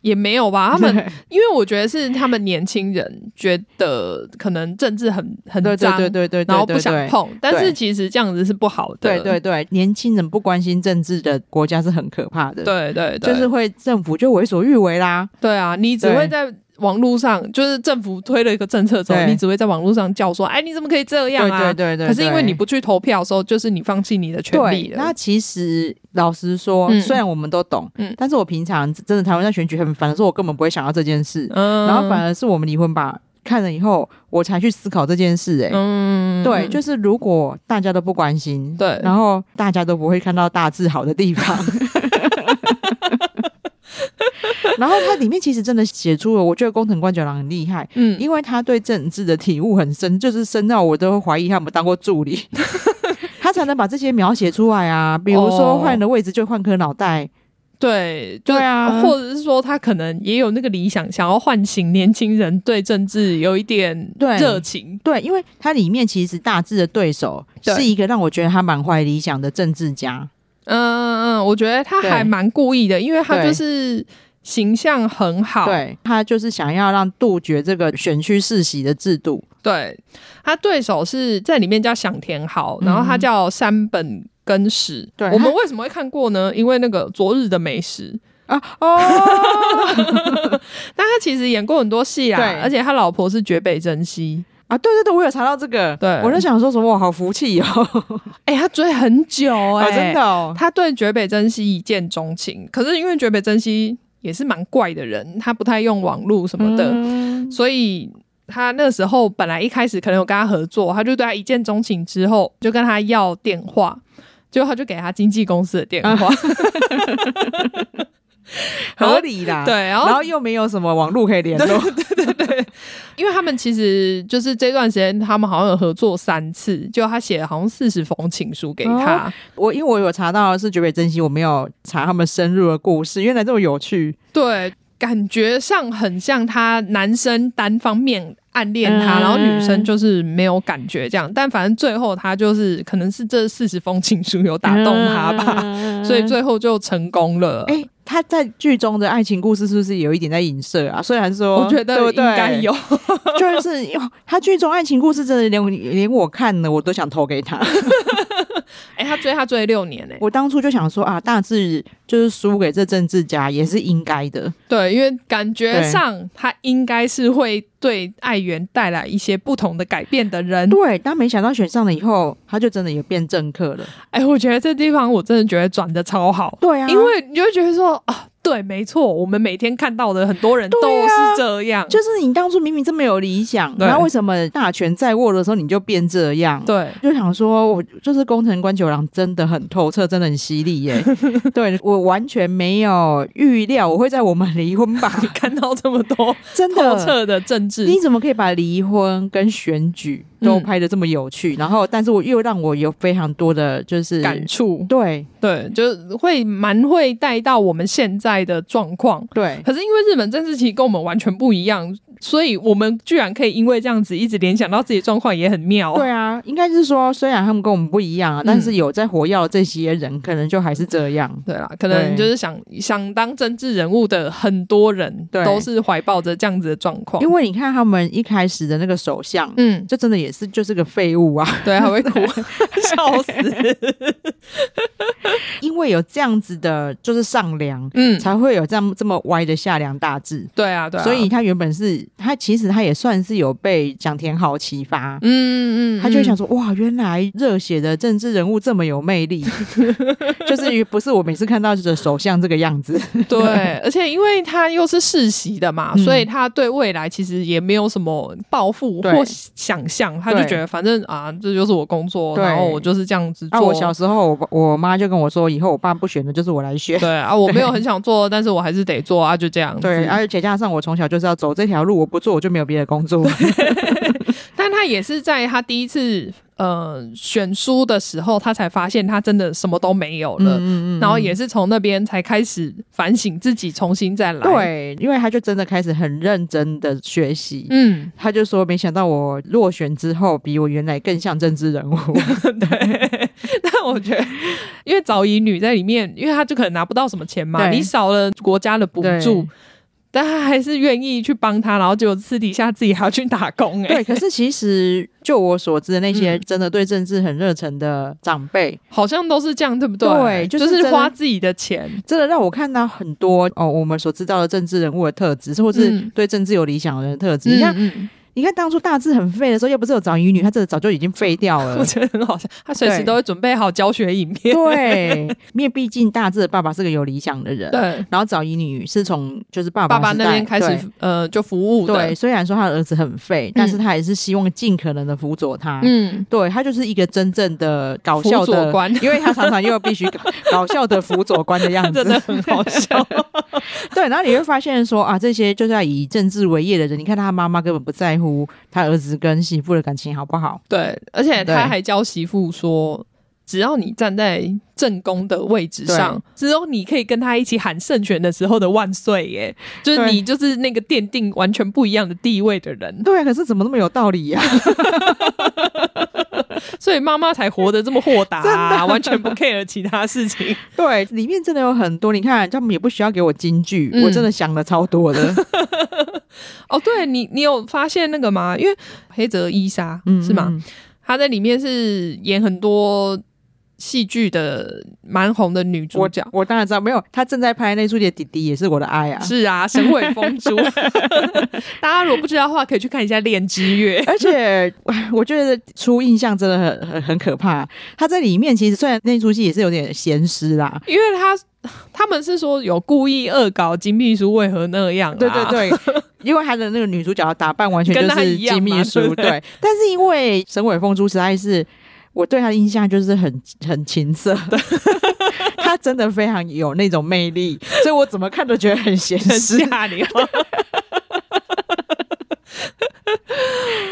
也没有吧，他们因为我觉得是他们年轻人觉得可能政治很很脏，对对对，然后不想碰。但是其实这样子是不好的。对对对，年轻人不关心政治的国家是很可怕的。对对，就是会政府就为所欲为啦。对啊，你只会在网络上，就是政府推了一个政策之后，你只会在网络上叫说：“哎，你怎么可以这样啊？”对对对。可是因为你不去投票的时候，就是你放弃你的权利了。那其实。老实说，虽然我们都懂，嗯，但是我平常真的台湾在选举很烦的时候，我根本不会想到这件事，嗯，然后反而是我们离婚吧看了以后，我才去思考这件事，哎，嗯，对，就是如果大家都不关心，对，然后大家都不会看到大致好的地方，然后它里面其实真的写出了，我觉得工藤官九郎很厉害，嗯，因为他对政治的体悟很深，就是深到我都会怀疑他有没有当过助理。他才能把这些描写出来啊，比如说换了位置就换颗脑袋，哦、对对啊，或者是说他可能也有那个理想，想要唤醒年轻人对政治有一点热情对。对，因为他里面其实大致的对手是一个让我觉得他满怀理想的政治家。嗯嗯嗯，我觉得他还蛮故意的，因为他就是。形象很好，对，他就是想要让杜绝这个选区世袭的制度。对，他对手是在里面叫响田豪，然后他叫山本根史。对，我们为什么会看过呢？因为那个昨日的美食啊哦，但他其实演过很多戏啊，而且他老婆是绝北真希啊。对对对，我有查到这个，对，我在想说什么，哇，好福气哦！哎、欸，他追很久哎、欸，真的哦，他对绝北真希一见钟情，可是因为绝北真希。也是蛮怪的人，他不太用网络什么的，嗯、所以他那时候本来一开始可能有跟他合作，他就对他一见钟情，之后就跟他要电话，结果他就给他经纪公司的电话。啊合理的，对，然后然后又没有什么网络可以联络，对对对，对，因为他们其实就是这段时间，他们好像有合作三次，就他写了好像四十封情书给他。哦、我因为我有查到是绝北真希，我没有查他们深入的故事，原来这么有趣。对，感觉上很像他男生单方面暗恋他，嗯、然后女生就是没有感觉这样。但反正最后他就是可能是这四十封情书有打动他吧，嗯、所以最后就成功了。哎、欸。他在剧中的爱情故事是不是有一点在影射啊？虽然说，我觉得应该有，就是他剧中爱情故事真的连连我看了我都想投给他。哎、欸，他追他追了六年呢、欸。我当初就想说啊，大致就是输给这政治家也是应该的。对，因为感觉上他应该是会对爱媛带来一些不同的改变的人。对，但没想到选上了以后，他就真的也变政客了。哎、欸，我觉得这地方我真的觉得转的超好。对啊，因为你就会觉得说啊。对，没错，我们每天看到的很多人都是这样。啊、就是你当初明明这么有理想，然后为什么大权在握的时候你就变这样？对，就想说，我就是宫藤官九郎真的很透彻，真的很犀利耶。对，我完全没有预料我会在我们离婚吧 看到这么多真的透彻的政治。你怎么可以把离婚跟选举都拍的这么有趣？嗯、然后，但是我又让我有非常多的就是感触。对对，就会蛮会带到我们现在的状况，对。可是因为日本政治其实跟我们完全不一样。所以我们居然可以因为这样子一直联想到自己状况也很妙。对啊，应该是说，虽然他们跟我们不一样啊，嗯、但是有在活跃的这些人，可能就还是这样。对啦，可能就是想想当政治人物的很多人，都是怀抱着这样子的状况。因为你看他们一开始的那个首相，嗯，就真的也是就是个废物啊，对，还会哭，笑死。因为有这样子的，就是上梁，嗯，才会有这样这么歪的下梁大志。对啊，对啊，所以他原本是。他其实他也算是有被蒋天豪启发，嗯嗯，他就想说，哇，原来热血的政治人物这么有魅力，就是不是我每次看到的首相这个样子。对，而且因为他又是世袭的嘛，所以他对未来其实也没有什么抱负或想象，他就觉得反正啊，这就是我工作，然后我就是这样子做。我小时候，我我妈就跟我说，以后我爸不选的就是我来选。对啊，我没有很想做，但是我还是得做啊，就这样。对，而且加上我从小就是要走这条路。我不做，我就没有别的工作。但他也是在他第一次。呃，选书的时候，他才发现他真的什么都没有了，嗯嗯嗯，然后也是从那边才开始反省自己，重新再来。对，因为他就真的开始很认真的学习。嗯，他就说，没想到我落选之后，比我原来更像政治人物。对，但我觉得，因为早乙女在里面，因为他就可能拿不到什么钱嘛，你少了国家的补助。但他还是愿意去帮他，然后就私底下自己还要去打工哎、欸。对，可是其实就我所知的那些真的对政治很热忱的长辈、嗯，好像都是这样，对不对？对，就是花自己的钱，真的让我看到很多哦，我们所知道的政治人物的特质，或是对政治有理想的人的特质，你看。你看当初大志很废的时候，又不是有早乙女，他这早就已经废掉了。我觉得很好笑，他随时都会准备好教学影片。对，因为毕竟大志的爸爸是个有理想的人。对。然后早乙女是从就是爸爸爸爸那边开始呃就服务。对，虽然说他的儿子很废，但是他也是希望尽可能的辅佐他。嗯。对，他就是一个真正的搞笑的官，因为他常常又必须搞 搞笑的辅佐官的样子，真的很好笑。对，然后你会发现说啊，这些就是要以政治为业的人，你看他妈妈根本不在乎他儿子。跟媳妇的感情好不好？对，而且他还教媳妇说，只要你站在正宫的位置上，只有你可以跟他一起喊圣权的时候的万岁耶！就是你就是那个奠定完全不一样的地位的人。对，可是怎么那么有道理呀、啊？所以妈妈才活得这么豁达、啊，完全不 care 其他事情。对，里面真的有很多，你看他们也不需要给我金句，嗯、我真的想的超多的。哦，对你，你有发现那个吗？因为黑泽伊莎、嗯、是吗？她在里面是演很多戏剧的蛮红的女主角。我，我当然知道，没有她正在拍那出的弟弟也是我的爱啊！是啊，神尾风珠。大家如果不知道的话，可以去看一下《恋之月》。而且我觉得初印象真的很很很可怕。她在里面其实虽然那出戏也是有点咸湿啦，因为他。他们是说有故意恶搞金秘书为何那样、啊？对对对，因为他的那个女主角的打扮完全就是金秘书，对，对。但是因为神尾枫珠实在是我对他的印象就是很很情色的，他真的非常有那种魅力，所以我怎么看都觉得很咸湿。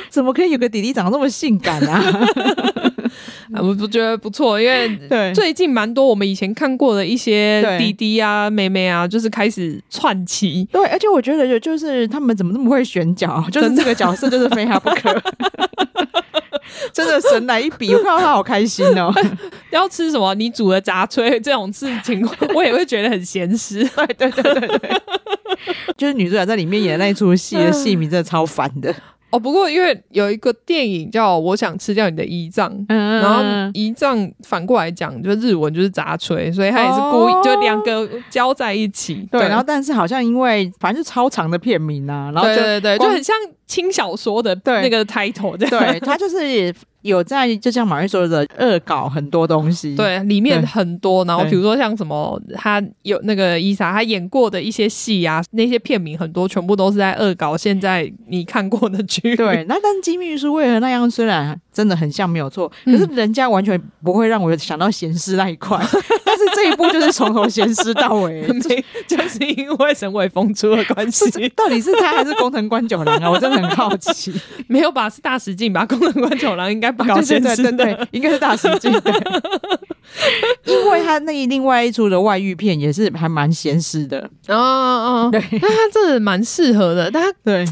怎么可以有个弟弟长得这么性感啊？我不觉得不错，因为 最近蛮多我们以前看过的一些弟弟啊、妹妹啊，就是开始串起。对，而且我觉得就是他们怎么这么会选角，就是这个角色就是非他不可，真的神来一笔，我看到他好开心哦。要吃什么？你煮的炸炊这种事情，我也会觉得很咸湿。对对对对对，就是女主角在里面演的那一出戏的戏名真的超烦的。哦，不过因为有一个电影叫《我想吃掉你的胰脏》，嗯，然后胰脏反过来讲，就日文就是杂锤，所以他也是故意，哦、就两个交在一起。对，然后但是好像因为反正是超长的片名啊，然后对对对，就很像轻小说的那个 title，对，对，他就是。有在，就像马瑞说的，恶搞很多东西。对，里面很多。然后比如说像什么，他有那个伊莎，他演过的一些戏啊，那些片名很多，全部都是在恶搞现在你看过的剧。对，那但金秘书为何那样？虽然真的很像，没有错，可是人家完全不会让我想到咸湿那一块。嗯、但是这一部就是从头咸湿到尾，就是因为沈伟峰出了关系。到底是他还是工藤官九郎啊？我真的很好奇。没有吧？是大石静吧？工藤官九郎应该。对对对对对，应该是大师级的，因为他那一另外一出的外遇片也是还蛮咸湿的。哦哦，对，那他真的蛮适合的，但他对。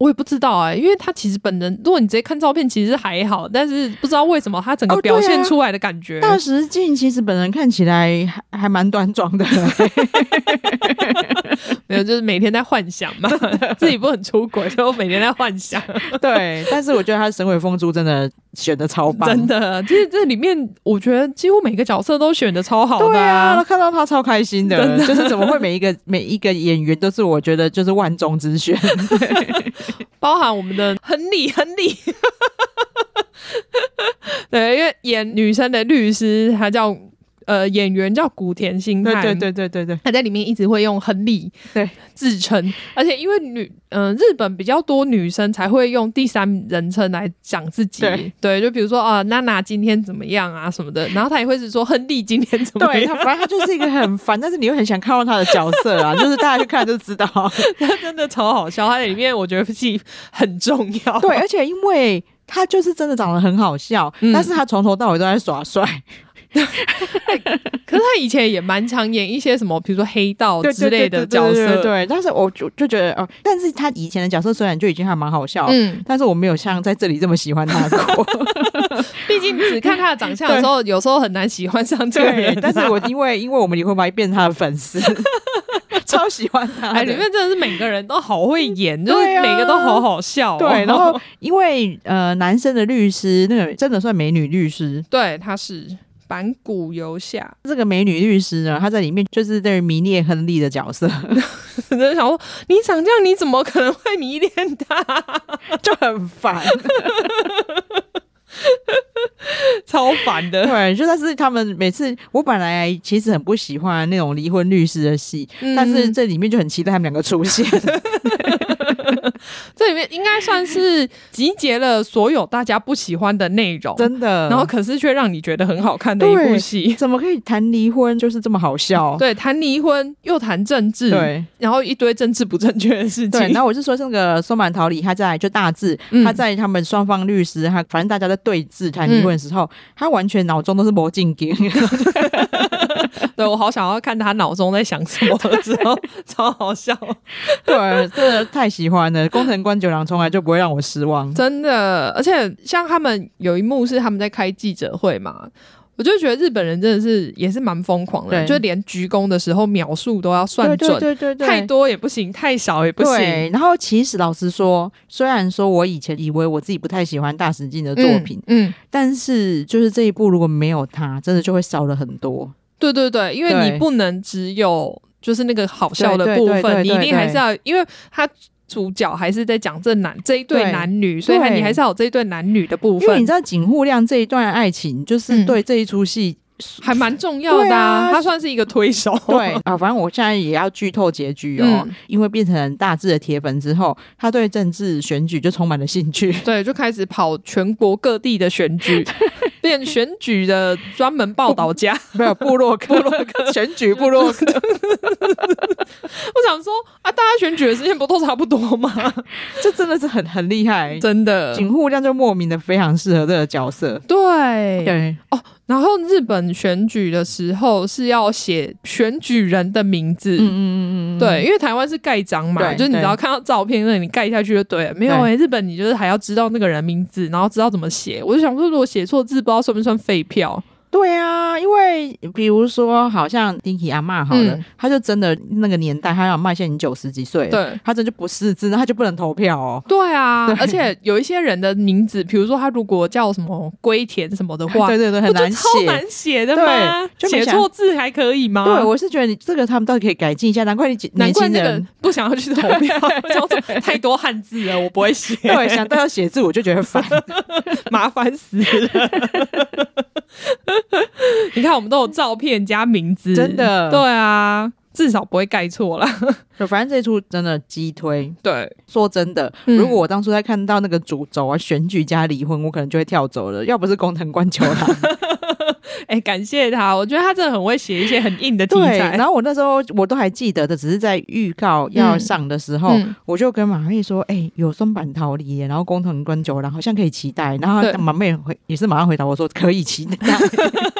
我也不知道哎、欸，因为他其实本人，如果你直接看照片，其实还好，但是不知道为什么他整个表现出来的感觉。哦啊、大石静其实本人看起来还还蛮端庄的，没有，就是每天在幻想嘛，自己不很出轨，就每天在幻想。对，但是我觉得他神尾风珠真的选的超棒，真的。其实这里面我觉得几乎每个角色都选的超好的、啊，对啊，看到他超开心的，的就是怎么会每一个每一个演员都是我觉得就是万中之选。包含我们的亨利，亨利，对，因为演女生的律师，他叫。呃，演员叫古田新太，对对对对对，他在里面一直会用亨利对。自称，而且因为女，嗯、呃，日本比较多女生才会用第三人称来讲自己，对，对，就比如说啊，娜娜今天怎么样啊什么的，然后他也会是说亨利今天怎么样，对，他反正他就是一个很烦，但是你又很想看到他的角色啊，就是大家去看就知道，他真的超好笑，他在里面我觉得戏很重要，对，而且因为。他就是真的长得很好笑，嗯、但是他从头到尾都在耍帅。可是他以前也蛮常演一些什么，比如说黑道之类的角色。对，但是我就就觉得哦，但是他以前的角色虽然就已经还蛮好笑，嗯，但是我没有像在这里这么喜欢他过。毕竟只看他的长相的时候，有时候很难喜欢上这个人。但是我因为因为我们离婚吧，变成他的粉丝，超喜欢他。哎，里面真的是每个人都好会演，就是每个都好好笑。对，然后因为呃，男生的律师那个真的算美女律师，对，他是。板谷由夏这个美女律师呢，她在里面就是对迷恋亨利的角色，就想说你长这样，你怎么可能会迷恋他？就很烦，超烦的。对，就但是他们每次，我本来其实很不喜欢那种离婚律师的戏，嗯、但是这里面就很期待他们两个出现。这里面应该算是集结了所有大家不喜欢的内容，真的。然后可是却让你觉得很好看的一部戏，怎么可以谈离婚就是这么好笑？对，谈离婚又谈政治，对，然后一堆政治不正确的事情。对，然后我是说那个松满桃李，他在就大致他在他们双方律师，他反正大家在对峙谈离婚的时候，嗯、他完全脑中都是魔镜镜。对，我好想要看他脑中在想什么的时候，超好笑。对，真的太喜欢了。工藤官九郎从来就不会让我失望，真的。而且像他们有一幕是他们在开记者会嘛，我就觉得日本人真的是也是蛮疯狂的，就连鞠躬的时候秒数都要算准，对对对太多也不行，太少也不行。对，然后其实老实说，虽然说我以前以为我自己不太喜欢大石静的作品，嗯，嗯，但是就是这一部如果没有他，真的就会少了很多。对对对，因为你不能只有就是那个好笑的部分，你一定还是要，因为他主角还是在讲这男这一对男女，对所以你还是要有这一对男女的部分。因为你知道井户亮这一段爱情，就是对这一出戏。嗯还蛮重要的，啊，他算是一个推手。对啊，反正我现在也要剧透结局哦，因为变成大致的铁粉之后，他对政治选举就充满了兴趣，对，就开始跑全国各地的选举，变选举的专门报道家，没有部落 部落客选举部落客。我想说啊，大家选举的时间不都差不多吗？这真的是很很厉害，真的。井户亮就莫名的非常适合这个角色，对对哦。然后日本选举的时候是要写选举人的名字，嗯嗯嗯嗯，对，因为台湾是盖章嘛，就是你只要看到照片，那你盖下去就对了。没有哎、欸，日本你就是还要知道那个人名字，然后知道怎么写。我就想说，如果写错字，不知道算不算废票。对啊，因为比如说，好像丁吉阿妈好了，嗯、他就真的那个年代，他要卖现在已经九十几岁了，对，他这就不识字，他就不能投票哦。对啊，对而且有一些人的名字，比如说他如果叫什么龟田什么的话，对对对，很难写，超难写的吗？写错字还可以吗？对，我是觉得你这个他们到底可以改进一下，难怪你难怪那个不想要去投票，太多汉字了，我不会写。对，想到要写字，我就觉得烦，麻烦死了。你看，我们都有照片加名字，真的，对啊，至少不会盖错了。就反正这出真的击推。对，说真的，嗯、如果我当初在看到那个主轴啊，选举加离婚，我可能就会跳走了。要不是工藤官九郎。哎、欸，感谢他，我觉得他真的很会写一些很硬的题材。然后我那时候我都还记得的，只是在预告要上的时候，嗯、我就跟马妹说：“哎、欸，有松坂桃李，然后工藤官九郎好像可以期待。”然后马妹回也是马上回答我说：“可以期待。”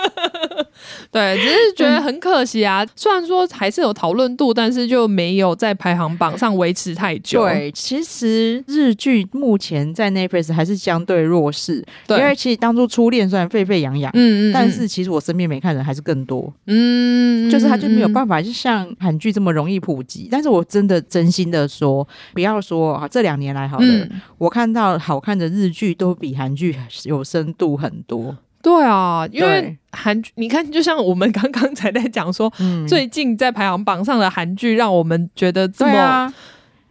对，只是觉得很可惜啊。嗯、虽然说还是有讨论度，但是就没有在排行榜上维持太久。对，其实日剧目前在 Netflix 还是相对弱势。对，因为其实当初初恋虽然沸沸扬扬，嗯嗯，但是其实我身边没看的人还是更多。嗯，就是他就没有办法，就像韩剧这么容易普及。但是我真的真心的说，不要说啊，这两年来好了，嗯、我看到好看的日剧都比韩剧有深度很多。对啊，因为韩剧，你看，就像我们刚刚才在讲说，嗯、最近在排行榜上的韩剧，让我们觉得这么、啊、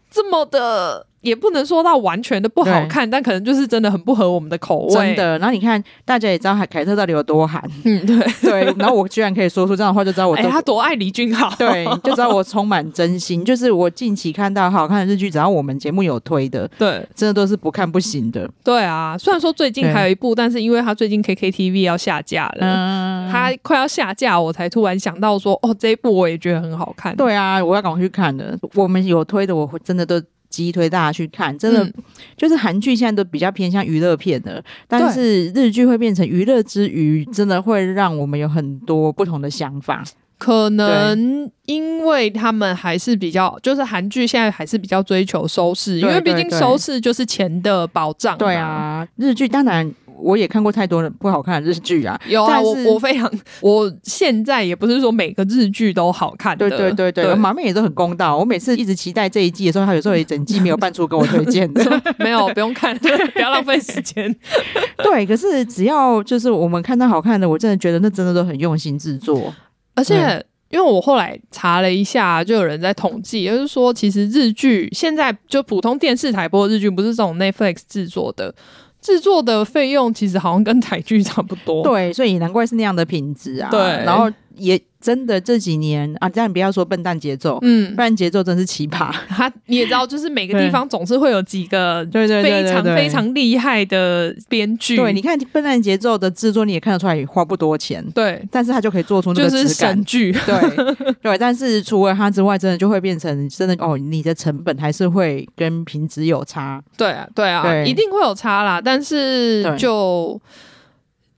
这么的。也不能说到完全的不好看，但可能就是真的很不合我们的口味。真的，然后你看，大家也知道凯凯特到底有多韩，嗯，对 对。然后我居然可以说出这样的话，就知道我哎，他多爱李俊浩，对，就知道我充满真心。就是我近期看到好看的日剧，只要我们节目有推的，对，真的都是不看不行的。对啊，虽然说最近还有一部，但是因为他最近 KKTV 要下架了，嗯，他快要下架，我才突然想到说，哦，这一部我也觉得很好看。对啊，我要赶快去看的。我们有推的，我真的都。击推大家去看，真的、嗯、就是韩剧现在都比较偏向娱乐片的，但是日剧会变成娱乐之余，真的会让我们有很多不同的想法。可能因为他们还是比较，就是韩剧现在还是比较追求收视，因为毕竟收视就是钱的保障。对啊，日剧当然。我也看过太多的不好看的日剧啊，有啊，我我非常，我现在也不是说每个日剧都好看的，对对对对，马妹也都很公道。我每次一直期待这一季的时候，他有时候一整季没有办出跟我推荐的，没有不用看，不要浪费时间。对，可是只要就是我们看到好看的，我真的觉得那真的都很用心制作。而且因为我后来查了一下，就有人在统计，就是说，其实日剧现在就普通电视台播的日剧，不是这种 Netflix 制作的。制作的费用其实好像跟台剧差不多，对，所以难怪是那样的品质啊。对，然后也。真的这几年啊，这样不要说笨蛋节奏，嗯，不然节奏真是奇葩。他你也知道，就是每个地方总是会有几个对对非常非常厉害的编剧。对，你看笨蛋节奏的制作，你也看得出来花不多钱，对，但是他就可以做出那个是神剧。对对，但是除了他之外，真的就会变成真的哦，你的成本还是会跟品质有差。对啊，对啊，对，一定会有差啦。但是就。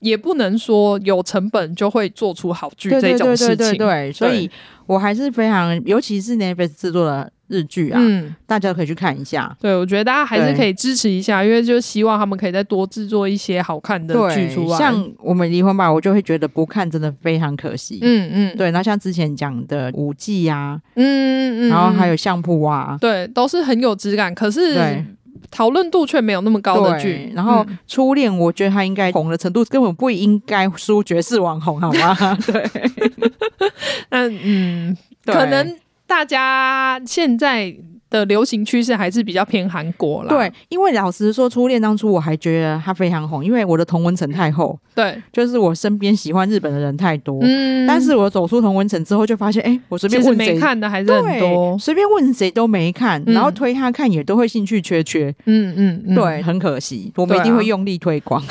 也不能说有成本就会做出好剧这种事情，对，对，对，对，对，对，所以我还是非常，尤其是 Netflix 制作的日剧啊，嗯，大家可以去看一下。对，我觉得大家还是可以支持一下，因为就希望他们可以再多制作一些好看的剧出来。像我们离婚吧，我就会觉得不看真的非常可惜。嗯嗯，对。那像之前讲的舞伎呀，嗯嗯嗯，然后还有相扑啊，对，都是很有质感，可是。对讨论度却没有那么高的剧，然后初恋，我觉得他应该红的程度根本不应该输爵士网红，好吗？对，那嗯，可能大家现在。的流行趋势还是比较偏韩国啦。对，因为老实说，初恋当初我还觉得它非常红，因为我的同温层太厚。对，就是我身边喜欢日本的人太多。嗯，但是我走出同温层之后，就发现，哎，我随便问谁看的还是很多，随便问谁都没看，然后推他看也都会兴趣缺缺。嗯嗯，对，很可惜，我们一定会用力推广，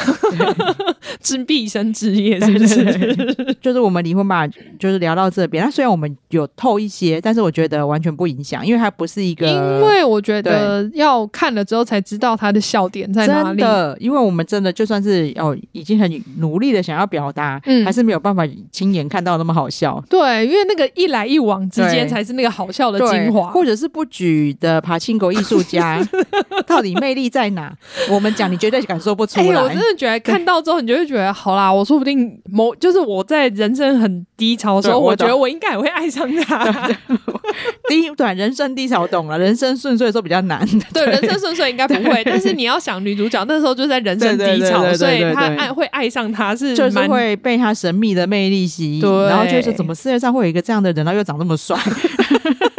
是毕生之业，是不是？就是我们离婚吧，就是聊到这边。那虽然我们有透一些，但是我觉得完全不影响，因为它不是一个。因为我觉得要看了之后才知道他的笑点在哪里。真的，因为我们真的就算是哦，已经很努力的想要表达，嗯，还是没有办法亲眼看到那么好笑。对，因为那个一来一往之间才是那个好笑的精华。或者是不举的爬青狗艺术家，到底魅力在哪？我们讲，你绝对感受不出来。欸，我真的觉得看到之后，你就会觉得好啦，我说不定某就是我在人生很低潮的时候，我，我觉得我应该也会爱上他。低对人生低潮懂了。人生顺遂的时候比较难，对，人生顺遂应该不会，但是你要想女主角那 时候就在人生低潮，所以她爱会爱上他是就是会被他神秘的魅力吸引，然后就是怎么世界上会有一个这样的人，然后又长那么帅。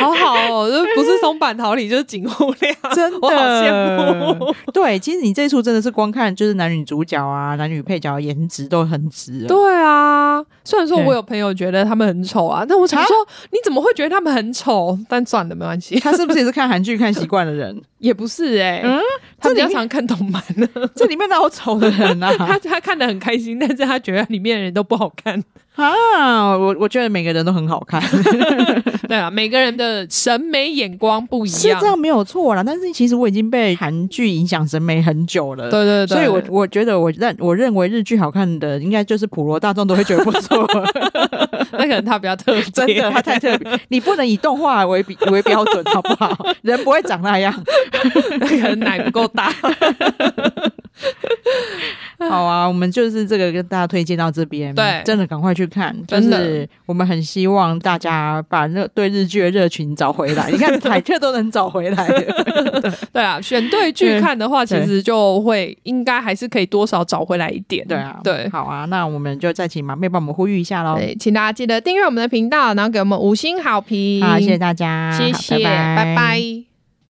好好哦，就不是松坂桃李就是井户亮，真的，我好羡慕。对，其实你这一出真的是光看就是男女主角啊，男女配角颜值都很值。对啊，虽然说我有朋友觉得他们很丑啊，但我想说你怎么会觉得他们很丑？但算了，没关系。他是不是也是看韩剧看习惯的人？也不是哎、欸，嗯，他比较常看动漫呢。这里面哪有丑的人啊？他他看的很开心，但是他觉得里面的人都不好看。啊，我我觉得每个人都很好看，对啊，每个人的审美眼光不一样，是这样没有错啦。但是其实我已经被韩剧影响审美很久了，对对对，所以我我觉得我认我认为日剧好看的，应该就是普罗大众都会觉得不错。那可能他比较特别，真的他太特别，你不能以动画为比为标准，好不好？人不会长那样，可能奶不够大。好啊，我们就是这个跟大家推荐到这边，对，真的赶快去看，真的，就是我们很希望大家把那对日剧的热情找回来。你看凯特都能找回来对，对啊，选对剧看的话，其实就会应该还是可以多少找回来一点。对啊，对，好啊，那我们就再请马妹帮我们呼吁一下喽。对，请大家记得订阅我们的频道，然后给我们五星好评。好，谢谢大家，谢谢，拜拜。拜拜。